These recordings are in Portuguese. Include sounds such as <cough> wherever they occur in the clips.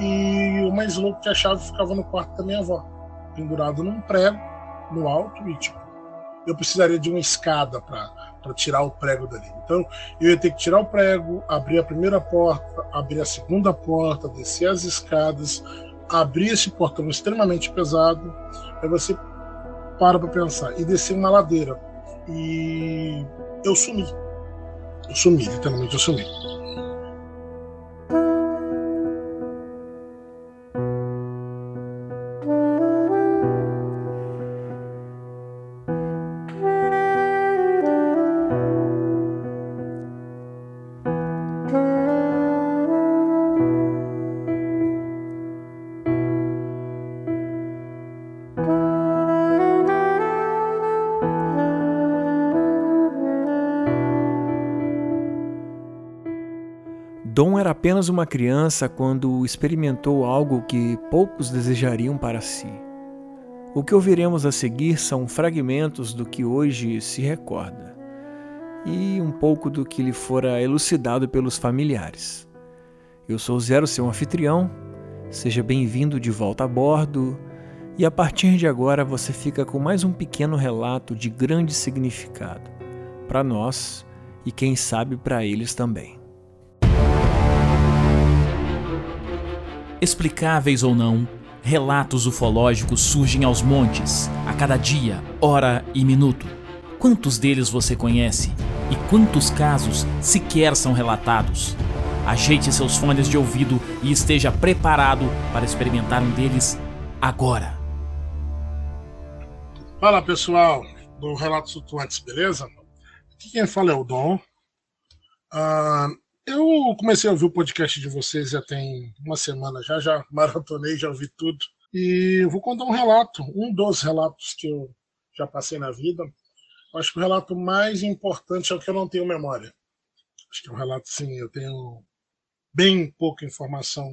E o mais louco é que a chave ficava no quarto da minha avó, pendurado num prego no alto e tipo, eu precisaria de uma escada para tirar o prego dali. Então eu ia ter que tirar o prego, abrir a primeira porta, abrir a segunda porta, descer as escadas, abrir esse portão extremamente pesado. Aí você para para pensar e descer uma ladeira. E eu sumi. Eu sumi, literalmente eu sumi. Dom era apenas uma criança quando experimentou algo que poucos desejariam para si. O que ouviremos a seguir são fragmentos do que hoje se recorda e um pouco do que lhe fora elucidado pelos familiares. Eu sou Zero, seu anfitrião. Seja bem-vindo de volta a bordo. E a partir de agora você fica com mais um pequeno relato de grande significado para nós e quem sabe para eles também. Explicáveis ou não, relatos ufológicos surgem aos montes, a cada dia, hora e minuto. Quantos deles você conhece? E quantos casos sequer são relatados? Ajeite seus fones de ouvido e esteja preparado para experimentar um deles agora. Fala pessoal do Relatos Flutuantes, beleza? Aqui quem fala é o Dom. Uh, comecei a ouvir o podcast de vocês já tem uma semana já, já maratonei, já ouvi tudo. E eu vou contar um relato, um dos relatos que eu já passei na vida. Acho que o relato mais importante é o que eu não tenho memória. Acho que é um relato, sim, eu tenho bem pouca informação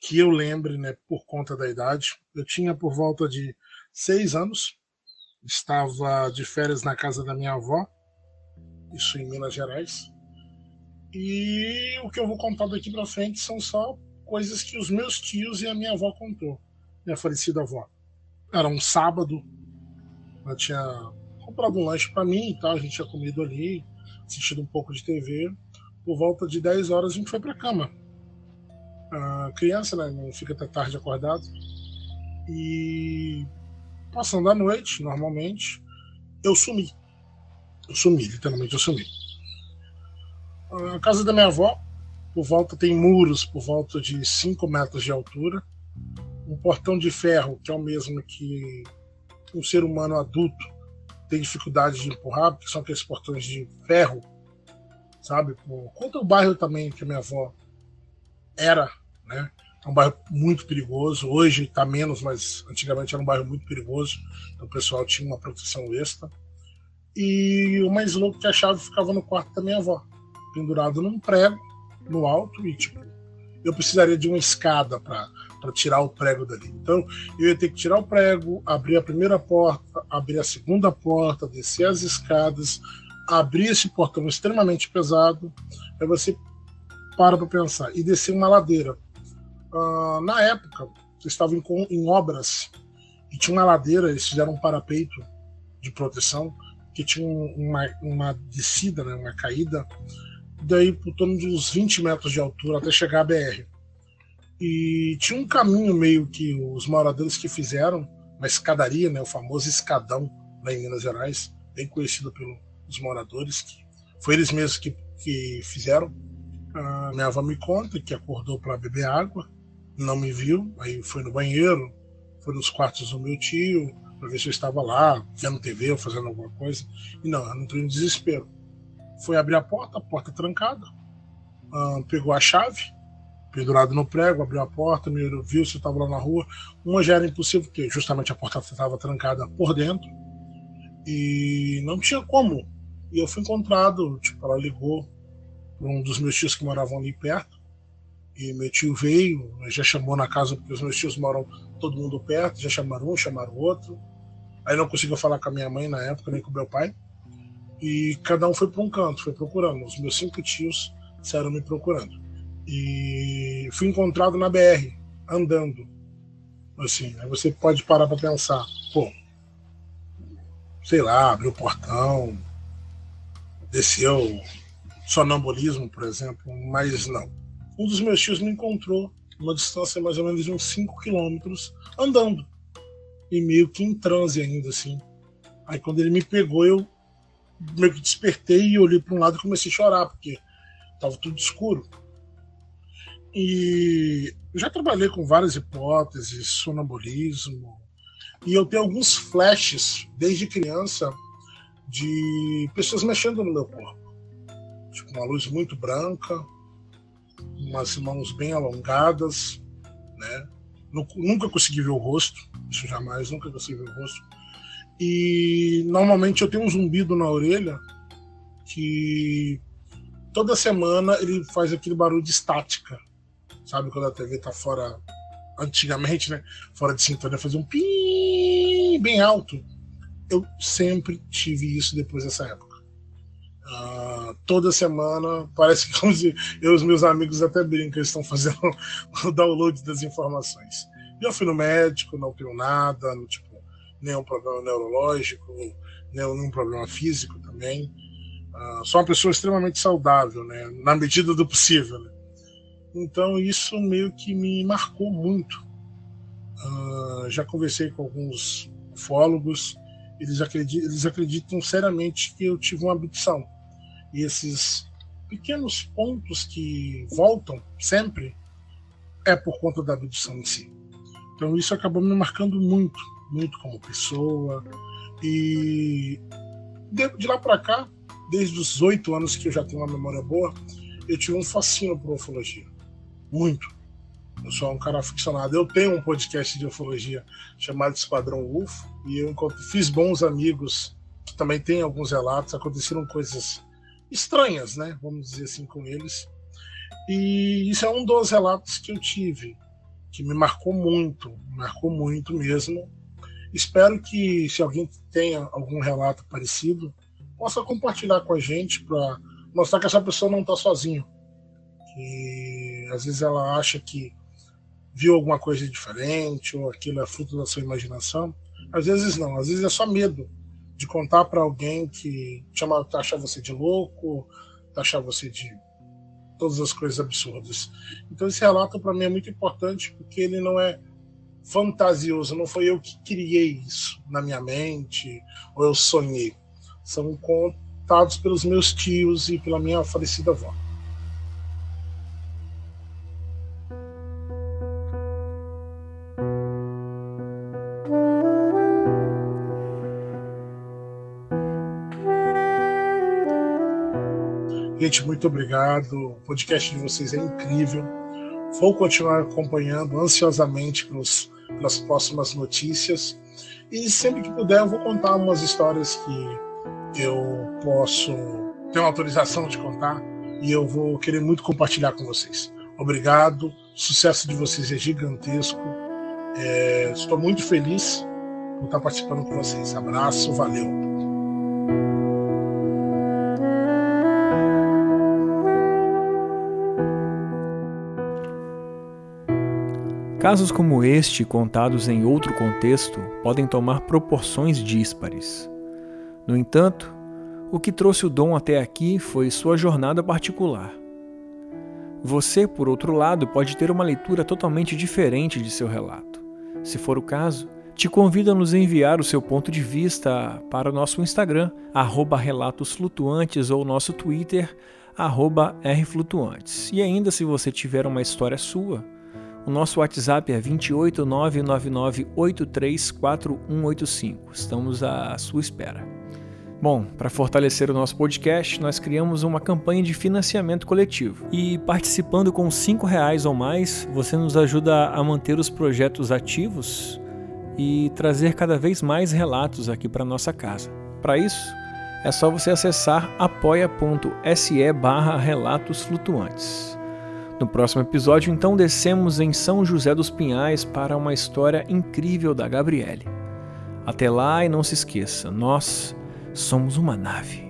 que eu lembre, né, por conta da idade. Eu tinha por volta de seis anos, estava de férias na casa da minha avó, isso em Minas Gerais. E o que eu vou contar daqui para frente são só coisas que os meus tios e a minha avó contou, minha falecida avó. Era um sábado, ela tinha comprado um lanche para mim e tal, a gente tinha comido ali, assistido um pouco de TV. Por volta de 10 horas a gente foi para cama. A criança, né, não fica até tarde acordado. E passando a noite, normalmente, eu sumi. Eu sumi, literalmente eu sumi. A casa da minha avó, por volta, tem muros por volta de 5 metros de altura. Um portão de ferro, que é o mesmo que um ser humano adulto tem dificuldade de empurrar, porque são aqueles portões de ferro, sabe? Conta o bairro também que a minha avó era, né? É um bairro muito perigoso. Hoje está menos, mas antigamente era um bairro muito perigoso. Então o pessoal tinha uma proteção extra. E o mais louco é que a chave ficava no quarto da minha avó pendurado num prego no alto e tipo eu precisaria de uma escada para tirar o prego dali. Então eu ia ter que tirar o prego, abrir a primeira porta, abrir a segunda porta, descer as escadas, abrir esse portão extremamente pesado. Aí você para para pensar e descer uma ladeira. Uh, na época eu estava em, em obras e tinha uma ladeira, eles fizeram um parapeito de proteção que tinha uma, uma descida, né, uma caída daí por torno de uns 20 metros de altura até chegar à BR. E tinha um caminho meio que os moradores que fizeram, uma escadaria, né, o famoso escadão lá em Minas Gerais, bem conhecido pelos moradores, que foi eles mesmos que, que fizeram. A minha avó me conta que acordou para beber água, não me viu, aí foi no banheiro, foi nos quartos do meu tio, para ver se eu estava lá, vendo TV ou fazendo alguma coisa. E não, ela entrou em desespero foi abrir a porta, a porta trancada, uh, pegou a chave, pendurado no prego, abriu a porta, me viu se estava lá na rua. Uma já era impossível, porque justamente a porta estava trancada por dentro e não tinha como. E eu fui encontrado, tipo, ela ligou para um dos meus tios que moravam ali perto. E meu tio veio, já chamou na casa, porque os meus tios moram todo mundo perto, já chamaram um, chamaram outro. Aí não conseguiu falar com a minha mãe na época, nem com meu pai. E cada um foi para um canto, foi procurando. Os meus cinco tios saíram me procurando. E fui encontrado na BR, andando. Assim, aí você pode parar para pensar, pô, sei lá, abriu o portão, desceu sonambulismo, por exemplo, mas não. Um dos meus tios me encontrou uma distância mais ou menos de uns 5 quilômetros andando e meio que em transe ainda assim. Aí quando ele me pegou, eu meio que despertei e olhei para um lado e comecei a chorar, porque estava tudo escuro. E já trabalhei com várias hipóteses, sonambulismo, e eu tenho alguns flashes desde criança de pessoas mexendo no meu corpo. Tipo, uma luz muito branca, umas mãos bem alongadas, né? Nunca consegui ver o rosto, isso jamais, nunca consegui ver o rosto. E normalmente eu tenho um zumbido na orelha que toda semana ele faz aquele barulho de estática. Sabe quando a TV tá fora antigamente, né? Fora de sintonia, fazia um pi bem alto. Eu sempre tive isso depois dessa época. Uh, toda semana, parece que eu e os meus amigos até brincam, eles estão fazendo <laughs> o download das informações. Já fui no médico, não tenho nada, não, tipo, nenhum problema neurológico, nenhum problema físico também. Uh, sou uma pessoa extremamente saudável, né, na medida do possível. Né? Então isso meio que me marcou muito. Uh, já conversei com alguns ufólogos, eles acreditam, eles acreditam seriamente que eu tive uma abdução. E esses pequenos pontos que voltam sempre é por conta da abdução em si. Então isso acabou me marcando muito muito como pessoa. E de, de lá para cá, desde os oito anos que eu já tenho uma memória boa, eu tive um fascínio por ufologia. Muito. Eu sou um cara aficionado. Eu tenho um podcast de ufologia chamado Esquadrão UFO e eu fiz bons amigos que também têm alguns relatos. Aconteceram coisas estranhas, né? Vamos dizer assim, com eles. E isso é um dos relatos que eu tive, que me marcou muito, marcou muito mesmo. Espero que, se alguém tenha algum relato parecido, possa compartilhar com a gente para mostrar que essa pessoa não está sozinha. Que às vezes ela acha que viu alguma coisa diferente ou aquilo é fruto da sua imaginação. Às vezes não, às vezes é só medo de contar para alguém que chama, taxa você de louco, taxar você de todas as coisas absurdas. Então esse relato para mim é muito importante porque ele não é fantasioso, não foi eu que criei isso na minha mente ou eu sonhei. São contados pelos meus tios e pela minha falecida avó. Gente, muito obrigado. O podcast de vocês é incrível. Vou continuar acompanhando ansiosamente pelos nas próximas notícias. E sempre que puder, eu vou contar umas histórias que eu posso ter uma autorização de contar e eu vou querer muito compartilhar com vocês. Obrigado, o sucesso de vocês é gigantesco. É, estou muito feliz por estar participando com vocês. Abraço, valeu. Casos como este, contados em outro contexto, podem tomar proporções díspares. No entanto, o que trouxe o dom até aqui foi sua jornada particular. Você, por outro lado, pode ter uma leitura totalmente diferente de seu relato. Se for o caso, te convido a nos enviar o seu ponto de vista para o nosso Instagram, relatosflutuantes, ou nosso Twitter, rflutuantes. E ainda, se você tiver uma história sua, o nosso WhatsApp é 28999834185. Estamos à sua espera. Bom, para fortalecer o nosso podcast, nós criamos uma campanha de financiamento coletivo. E participando com R$ reais ou mais, você nos ajuda a manter os projetos ativos e trazer cada vez mais relatos aqui para nossa casa. Para isso, é só você acessar apoia.se barra relatos flutuantes. No próximo episódio, então, descemos em São José dos Pinhais para uma história incrível da Gabriele. Até lá e não se esqueça, nós somos uma nave.